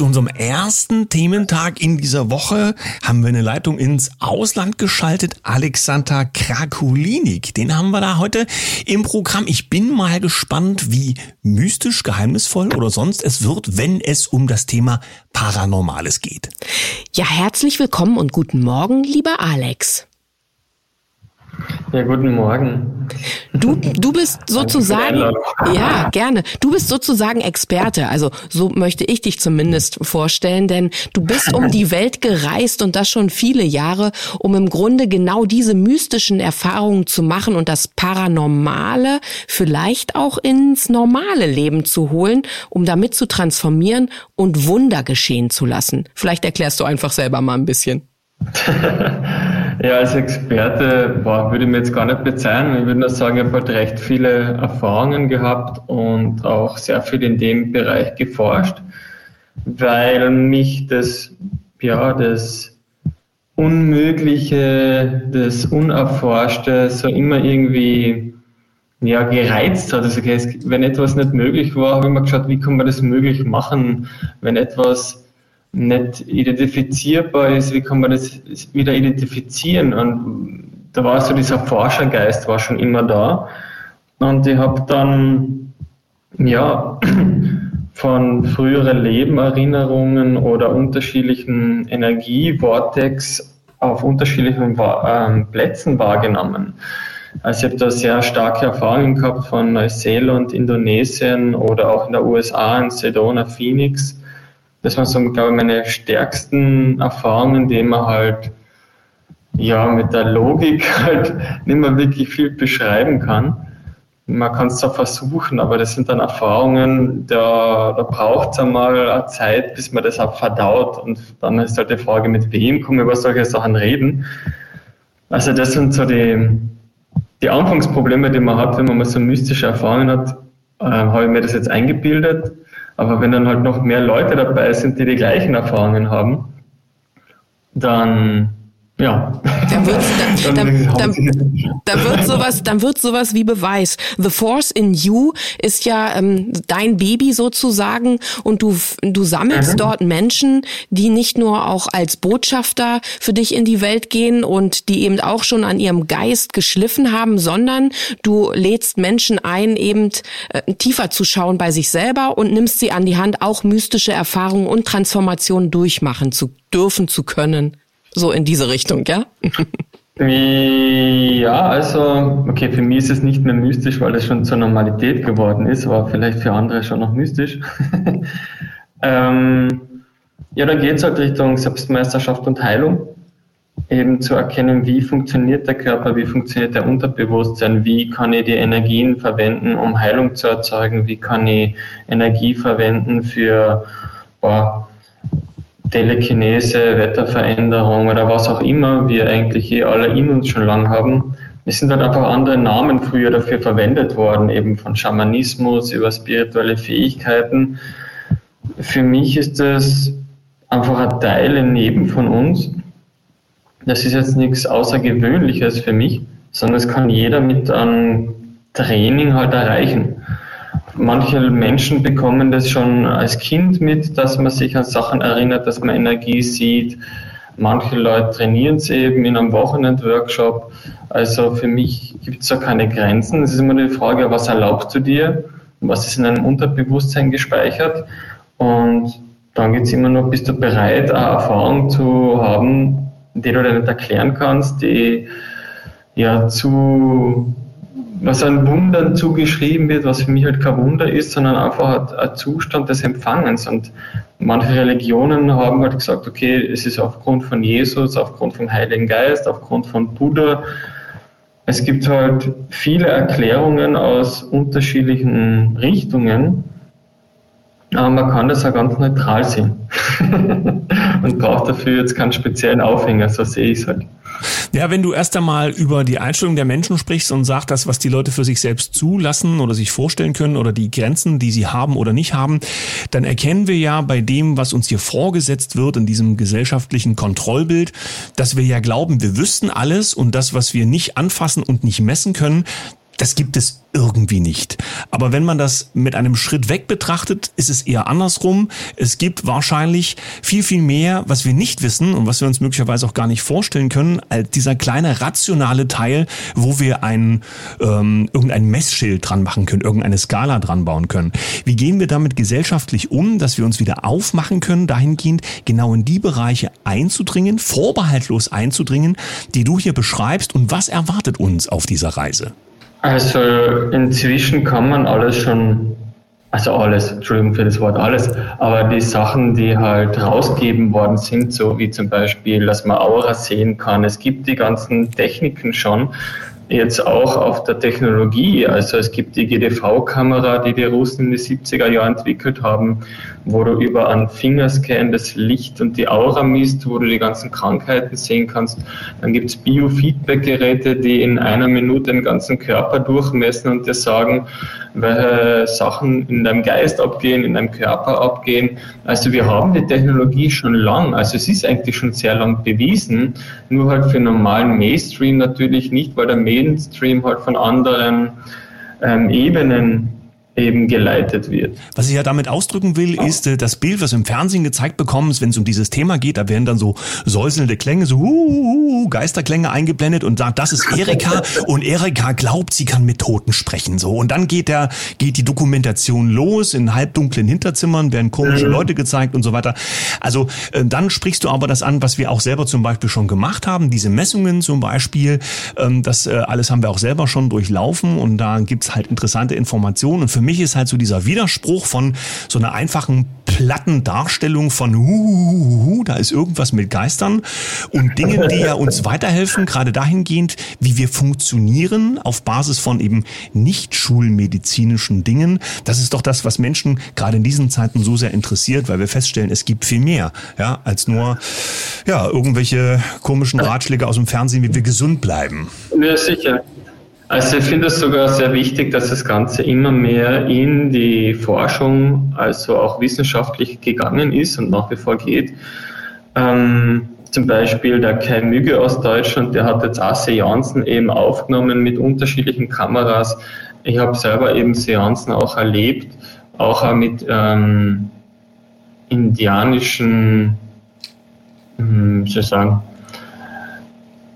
Zu unserem ersten Thementag in dieser Woche haben wir eine Leitung ins Ausland geschaltet. Alexander Krakulinik, den haben wir da heute im Programm. Ich bin mal gespannt, wie mystisch, geheimnisvoll oder sonst es wird, wenn es um das Thema Paranormales geht. Ja, herzlich willkommen und guten Morgen, lieber Alex. Ja, guten Morgen. Du, du bist sozusagen, ja, gerne. Du bist sozusagen Experte. Also so möchte ich dich zumindest vorstellen, denn du bist um die Welt gereist und das schon viele Jahre, um im Grunde genau diese mystischen Erfahrungen zu machen und das Paranormale vielleicht auch ins normale Leben zu holen, um damit zu transformieren und Wunder geschehen zu lassen. Vielleicht erklärst du einfach selber mal ein bisschen. Ja, als Experte boah, würde ich mir jetzt gar nicht bezeichnen. Ich würde nur sagen, ich habe halt recht viele Erfahrungen gehabt und auch sehr viel in dem Bereich geforscht, weil mich das, ja, das Unmögliche, das Unerforschte so immer irgendwie ja, gereizt hat. Also, wenn etwas nicht möglich war, habe ich mir geschaut, wie kann man das möglich machen, wenn etwas nicht identifizierbar ist, wie kann man das wieder identifizieren? Und da war so dieser Forschergeist war schon immer da. Und ich habe dann ja von früheren Lebenerinnerungen oder unterschiedlichen Energievortex auf unterschiedlichen ähm, Plätzen wahrgenommen. Also ich habe da sehr starke Erfahrungen gehabt von Neuseeland, Indonesien oder auch in der USA in Sedona, Phoenix das waren so, glaube ich, meine stärksten Erfahrungen, die man halt ja mit der Logik halt nicht mehr wirklich viel beschreiben kann. Man kann es zwar versuchen, aber das sind dann Erfahrungen, da, da braucht es einmal eine Zeit, bis man das auch verdaut. Und dann ist halt die Frage, mit wem kann man über solche Sachen reden. Also das sind so die, die Anfangsprobleme, die man hat, wenn man mal so mystische Erfahrungen hat, äh, habe ich mir das jetzt eingebildet aber wenn dann halt noch mehr Leute dabei sind, die die gleichen Erfahrungen haben, dann ja. Dann wird, dann, dann, dann, dann, wird sowas, dann wird sowas wie Beweis. The Force in You ist ja ähm, dein Baby sozusagen und du, du sammelst mhm. dort Menschen, die nicht nur auch als Botschafter für dich in die Welt gehen und die eben auch schon an ihrem Geist geschliffen haben, sondern du lädst Menschen ein, eben äh, tiefer zu schauen bei sich selber und nimmst sie an die Hand, auch mystische Erfahrungen und Transformationen durchmachen zu dürfen, zu können. So in diese Richtung, ja? Ja, also, okay, für mich ist es nicht mehr mystisch, weil es schon zur Normalität geworden ist, aber vielleicht für andere schon noch mystisch. ähm, ja, dann geht es halt Richtung Selbstmeisterschaft und Heilung, eben zu erkennen, wie funktioniert der Körper, wie funktioniert der Unterbewusstsein, wie kann ich die Energien verwenden, um Heilung zu erzeugen, wie kann ich Energie verwenden für boah, Telekinese, Wetterveränderung oder was auch immer wir eigentlich eh alle in uns schon lang haben. Es sind halt einfach andere Namen früher dafür verwendet worden, eben von Schamanismus über spirituelle Fähigkeiten. Für mich ist das einfach ein Teil, ein Neben von uns. Das ist jetzt nichts Außergewöhnliches für mich, sondern es kann jeder mit einem Training halt erreichen. Manche Menschen bekommen das schon als Kind mit, dass man sich an Sachen erinnert, dass man Energie sieht. Manche Leute trainieren es eben in einem Wochenend-Workshop. Also für mich gibt es da keine Grenzen. Es ist immer die Frage, was erlaubst du dir? Was ist in deinem Unterbewusstsein gespeichert? Und dann geht es immer noch, bist du bereit, eine Erfahrung zu haben, die du dir nicht erklären kannst, die ja zu was an Wundern zugeschrieben wird, was für mich halt kein Wunder ist, sondern einfach ein Zustand des Empfangens. Und manche Religionen haben halt gesagt, okay, es ist aufgrund von Jesus, aufgrund vom Heiligen Geist, aufgrund von Buddha. Es gibt halt viele Erklärungen aus unterschiedlichen Richtungen, aber man kann das auch ganz neutral sehen und braucht dafür jetzt keinen speziellen Aufhänger, so sehe ich es halt. Ja, wenn du erst einmal über die Einstellung der Menschen sprichst und sagst, das, was die Leute für sich selbst zulassen oder sich vorstellen können oder die Grenzen, die sie haben oder nicht haben, dann erkennen wir ja bei dem, was uns hier vorgesetzt wird in diesem gesellschaftlichen Kontrollbild, dass wir ja glauben, wir wüssten alles und das, was wir nicht anfassen und nicht messen können, das gibt es irgendwie nicht. Aber wenn man das mit einem Schritt weg betrachtet, ist es eher andersrum. Es gibt wahrscheinlich viel, viel mehr, was wir nicht wissen und was wir uns möglicherweise auch gar nicht vorstellen können, als dieser kleine rationale Teil, wo wir ein, ähm, irgendein Messschild dran machen können, irgendeine Skala dran bauen können. Wie gehen wir damit gesellschaftlich um, dass wir uns wieder aufmachen können, dahingehend genau in die Bereiche einzudringen, vorbehaltlos einzudringen, die du hier beschreibst und was erwartet uns auf dieser Reise? Also inzwischen kann man alles schon, also alles, Entschuldigung für das Wort alles, aber die Sachen, die halt rausgegeben worden sind, so wie zum Beispiel, dass man Aura sehen kann, es gibt die ganzen Techniken schon, jetzt auch auf der Technologie. Also es gibt die GDV-Kamera, die die Russen in den 70er Jahren entwickelt haben, wo du über einen Fingerscan das Licht und die Aura misst, wo du die ganzen Krankheiten sehen kannst. Dann gibt es Biofeedback-Geräte, die in einer Minute den ganzen Körper durchmessen und dir sagen, welche Sachen in deinem Geist abgehen, in deinem Körper abgehen. Also wir haben die Technologie schon lang, also es ist eigentlich schon sehr lang bewiesen, nur halt für normalen Mainstream natürlich nicht, weil der Mainstream halt von anderen ähm, Ebenen eben geleitet wird. Was ich ja damit ausdrücken will, ist äh, das Bild, was im Fernsehen gezeigt bekommen ist, wenn es um dieses Thema geht, da werden dann so säuselnde Klänge, so uh, Geisterklänge eingeblendet und sagt, das ist Erika und Erika glaubt, sie kann mit Toten sprechen so und dann geht der geht die Dokumentation los in halbdunklen Hinterzimmern werden komische mhm. Leute gezeigt und so weiter. Also äh, dann sprichst du aber das an, was wir auch selber zum Beispiel schon gemacht haben, diese Messungen zum Beispiel, ähm, das äh, alles haben wir auch selber schon durchlaufen und da gibt's halt interessante Informationen und für mich mich ist halt so dieser Widerspruch von so einer einfachen platten Darstellung von Huhuhuhu, da ist irgendwas mit Geistern und Dingen, die ja uns weiterhelfen, gerade dahingehend, wie wir funktionieren auf Basis von eben nicht schulmedizinischen Dingen. Das ist doch das, was Menschen gerade in diesen Zeiten so sehr interessiert, weil wir feststellen, es gibt viel mehr, ja, als nur ja, irgendwelche komischen Ratschläge aus dem Fernsehen, wie wir gesund bleiben. Ja, sicher. Also ich finde es sogar sehr wichtig, dass das Ganze immer mehr in die Forschung, also auch wissenschaftlich gegangen ist und nach wie vor geht. Ähm, zum Beispiel der Kai Müge aus Deutschland, der hat jetzt auch Seancen eben aufgenommen mit unterschiedlichen Kameras. Ich habe selber eben Seancen auch erlebt, auch mit ähm, indianischen, hm, wie soll ich sagen,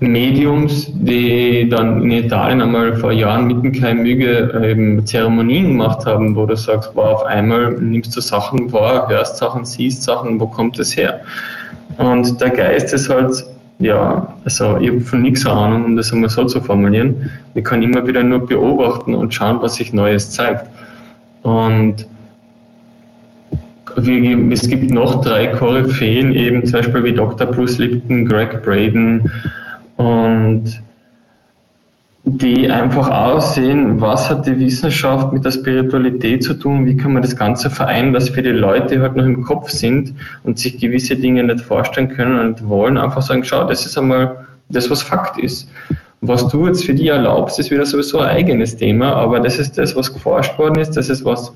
Mediums, die dann in Italien einmal vor Jahren mit dem Keimüge eben Zeremonien gemacht haben, wo du sagst, wow, auf einmal nimmst du Sachen wahr, hörst Sachen, siehst Sachen, wo kommt das her? Und der Geist ist halt, ja, also ich habe von nichts Ahnung, um das einmal so zu formulieren. Ich kann immer wieder nur beobachten und schauen, was sich Neues zeigt. Und es gibt noch drei Koryphäen, eben zum Beispiel wie Dr. Bruce Lipton, Greg Braden, und die einfach aussehen, was hat die Wissenschaft mit der Spiritualität zu tun, wie kann man das Ganze vereinen, was für die Leute halt noch im Kopf sind und sich gewisse Dinge nicht vorstellen können und wollen, einfach sagen, schau, das ist einmal das, was Fakt ist. Was du jetzt für die erlaubst, ist wieder sowieso ein eigenes Thema, aber das ist das, was geforscht worden ist, das ist was,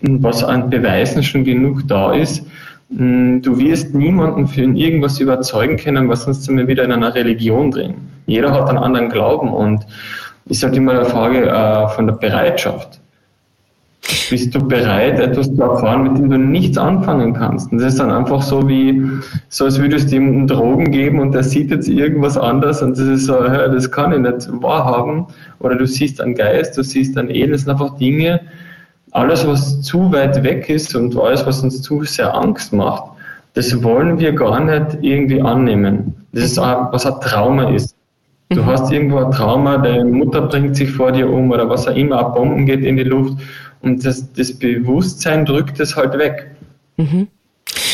was an Beweisen schon genug da ist, du wirst niemanden für irgendwas überzeugen können, was uns wir wieder in einer Religion drehen. Jeder hat einen anderen Glauben und ist halt immer eine Frage äh, von der Bereitschaft. Bist du bereit, etwas zu erfahren, mit dem du nichts anfangen kannst? Und das ist dann einfach so wie, so als würdest du ihm Drogen geben und der sieht jetzt irgendwas anders und das ist so, das kann ich nicht wahrhaben. Oder du siehst einen Geist, du siehst ein Elend, das sind einfach Dinge, alles, was zu weit weg ist und alles, was uns zu sehr Angst macht, das wollen wir gar nicht irgendwie annehmen. Das ist, was ein Trauma ist. Du mhm. hast irgendwo ein Trauma, deine Mutter bringt sich vor dir um oder was auch immer, ein Bomben geht in die Luft und das, das Bewusstsein drückt es halt weg. Mhm.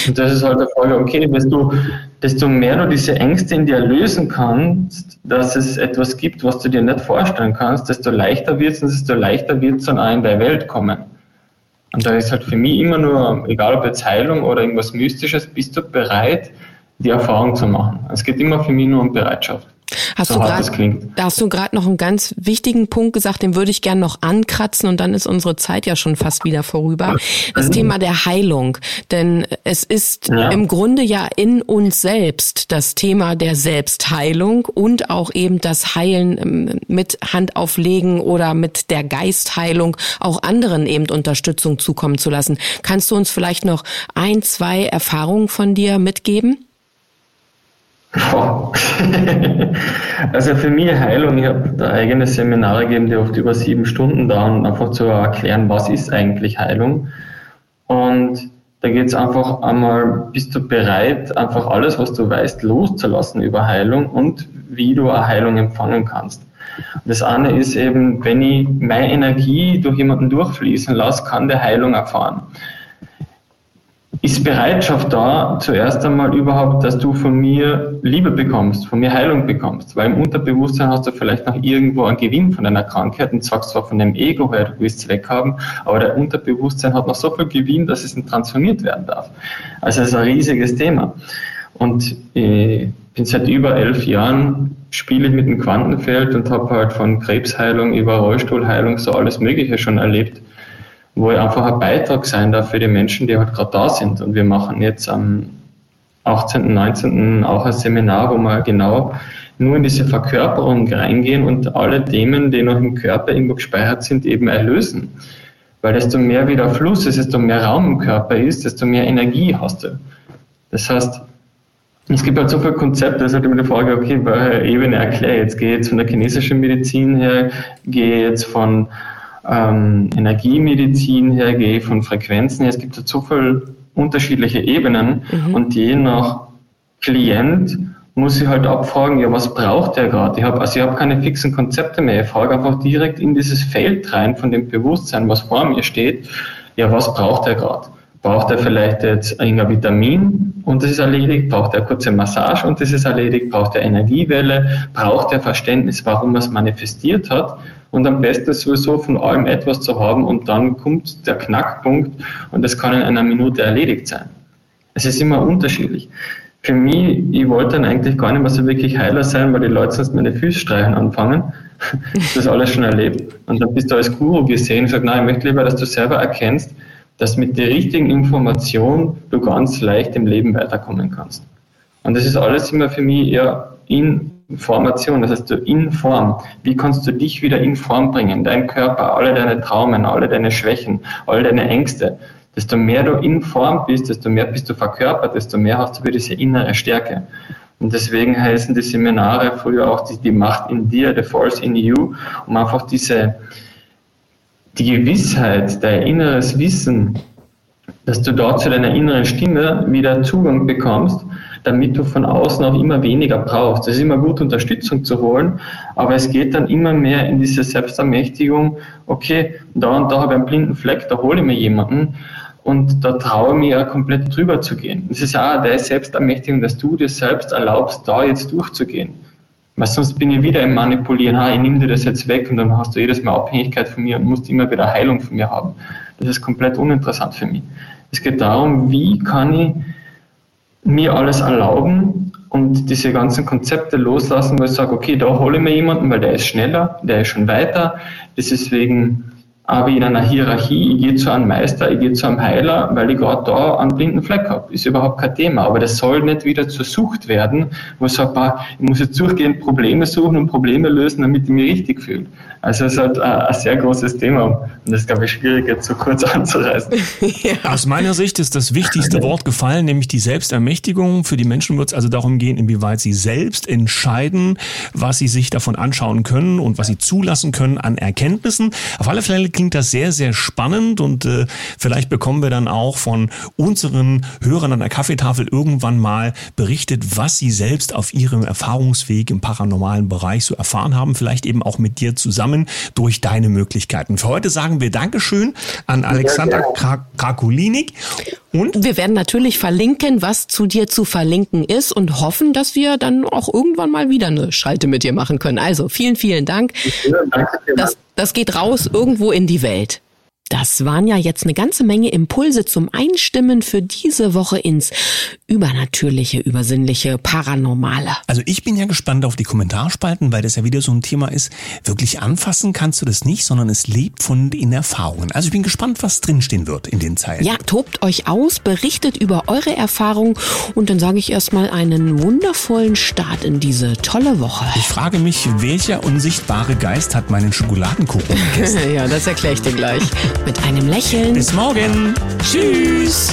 Und das ist halt die Frage, okay, desto, desto mehr du diese Ängste in dir lösen kannst, dass es etwas gibt, was du dir nicht vorstellen kannst, desto leichter wird es und desto leichter wird es dann auch in deine Welt kommen. Und da ist halt für mich immer nur, egal ob jetzt Heilung oder irgendwas Mystisches, bist du bereit, die Erfahrung zu machen. Es geht immer für mich nur um Bereitschaft. Hast so du gerade, da hast du gerade noch einen ganz wichtigen Punkt gesagt, den würde ich gerne noch ankratzen und dann ist unsere Zeit ja schon fast wieder vorüber. Das mhm. Thema der Heilung, denn es ist ja. im Grunde ja in uns selbst das Thema der Selbstheilung und auch eben das Heilen ähm, mit Handauflegen oder mit der Geistheilung auch anderen eben Unterstützung zukommen zu lassen. Kannst du uns vielleicht noch ein, zwei Erfahrungen von dir mitgeben? also für mich Heilung, ich habe da eigene Seminare gegeben, die oft über sieben Stunden dauern, einfach zu erklären, was ist eigentlich Heilung. Und da geht es einfach einmal, bist du bereit, einfach alles, was du weißt, loszulassen über Heilung und wie du eine Heilung empfangen kannst. Das eine ist eben, wenn ich meine Energie durch jemanden durchfließen lasse, kann der Heilung erfahren ist Bereitschaft da, zuerst einmal überhaupt, dass du von mir Liebe bekommst, von mir Heilung bekommst. Weil im Unterbewusstsein hast du vielleicht noch irgendwo einen Gewinn von deiner Krankheit und sagst zwar von dem Ego her, du willst es weghaben, aber der Unterbewusstsein hat noch so viel Gewinn, dass es transformiert werden darf. Also es ist ein riesiges Thema. Und ich bin seit über elf Jahren spiele ich mit dem Quantenfeld und habe halt von Krebsheilung über Rollstuhlheilung so alles Mögliche schon erlebt wo ich einfach ein Beitrag sein darf für die Menschen, die halt gerade da sind. Und wir machen jetzt am 18., 19. auch ein Seminar, wo wir genau nur in diese Verkörperung reingehen und alle Themen, die noch im Körper irgendwo gespeichert sind, eben erlösen. Weil desto mehr wieder Fluss ist, desto mehr Raum im Körper ist, desto mehr Energie hast du. Das heißt, es gibt halt so viele Konzepte, es ist halt immer die Frage, okay, welche Ebene erkläre ich jetzt? Gehe jetzt von der chinesischen Medizin her, gehe jetzt von ähm, Energiemedizin hergehe, von Frequenzen her. Es gibt so viele unterschiedliche Ebenen mhm. und je nach Klient muss ich halt abfragen, ja, was braucht der gerade? Ich habe also ich habe keine fixen Konzepte mehr. Ich frage einfach direkt in dieses Feld rein von dem Bewusstsein, was vor mir steht. Ja, was braucht er gerade? Braucht er vielleicht jetzt ein Vitamin und das ist erledigt? Braucht er kurze Massage und das ist erledigt? Braucht er Energiewelle? Braucht er Verständnis, warum er es manifestiert hat? Und am besten sowieso von allem etwas zu haben und dann kommt der Knackpunkt und das kann in einer Minute erledigt sein. Es ist immer unterschiedlich. Für mich, ich wollte dann eigentlich gar nicht mehr so wirklich Heiler sein, weil die Leute sonst meine Füße streichen anfangen. das alles schon erlebt. Und dann bist du als Guru gesehen und sagst, nein, ich möchte lieber, dass du selber erkennst, dass mit der richtigen Information du ganz leicht im Leben weiterkommen kannst. Und das ist alles immer für mich eher in Formation, das heißt in Form. Wie kannst du dich wieder in Form bringen? Dein Körper, alle deine Traumen, alle deine Schwächen, alle deine Ängste. Desto mehr du in Form bist, desto mehr bist du verkörpert, desto mehr hast du wieder diese innere Stärke. Und deswegen heißen die Seminare früher auch die, die Macht in dir, the force in you, um einfach diese, die Gewissheit, dein inneres Wissen, dass du dort zu deiner inneren Stimme wieder Zugang bekommst damit du von außen auch immer weniger brauchst. Es ist immer gut, Unterstützung zu holen, aber es geht dann immer mehr in diese Selbstermächtigung, okay, da und da habe ich einen blinden Fleck, da hole ich mir jemanden und da traue ich mir ja komplett drüber zu gehen. Das ist ja auch der Selbstermächtigung, dass du dir selbst erlaubst, da jetzt durchzugehen. Weil sonst bin ich wieder im Manipulieren, ha, ich nehme dir das jetzt weg und dann hast du jedes Mal Abhängigkeit von mir und musst immer wieder Heilung von mir haben. Das ist komplett uninteressant für mich. Es geht darum, wie kann ich mir alles erlauben und diese ganzen Konzepte loslassen, wo ich sage, okay, da hole ich mir jemanden, weil der ist schneller, der ist schon weiter. Das ist wegen aber in einer Hierarchie, ich gehe zu einem Meister, ich gehe zu einem Heiler, weil ich gerade da einen blinden Fleck habe. Ist überhaupt kein Thema. Aber das soll nicht wieder zur Sucht werden, wo ich sage, ich muss jetzt durchgehend Probleme suchen und Probleme lösen, damit ich mich richtig fühle. Also es ist halt ein sehr großes Thema und das ist, glaube ich, schwierig jetzt so kurz anzureißen. ja. Aus meiner Sicht ist das wichtigste Wort gefallen, nämlich die Selbstermächtigung. Für die Menschen wird es also darum gehen, inwieweit sie selbst entscheiden, was sie sich davon anschauen können und was sie zulassen können an Erkenntnissen. Auf alle Fälle klingt das sehr, sehr spannend und äh, vielleicht bekommen wir dann auch von unseren Hörern an der Kaffeetafel irgendwann mal berichtet, was sie selbst auf ihrem Erfahrungsweg im paranormalen Bereich so erfahren haben. Vielleicht eben auch mit dir zusammen durch deine Möglichkeiten. Für heute sagen wir Dankeschön an Alexander Krakulinik. Und? Wir werden natürlich verlinken, was zu dir zu verlinken ist und hoffen, dass wir dann auch irgendwann mal wieder eine Schalte mit dir machen können. Also vielen, vielen Dank. Das, das geht raus irgendwo in die Welt. Das waren ja jetzt eine ganze Menge Impulse zum Einstimmen für diese Woche ins Übernatürliche, Übersinnliche, Paranormale. Also ich bin ja gespannt auf die Kommentarspalten, weil das ja wieder so ein Thema ist. Wirklich anfassen kannst du das nicht, sondern es lebt von den Erfahrungen. Also ich bin gespannt, was drinstehen wird in den Zeilen. Ja, tobt euch aus, berichtet über eure Erfahrungen und dann sage ich erstmal einen wundervollen Start in diese tolle Woche. Ich frage mich, welcher unsichtbare Geist hat meinen Schokoladenkuchen gegessen? ja, das erkläre ich dir gleich mit einem Lächeln. Bis morgen. Tschüss.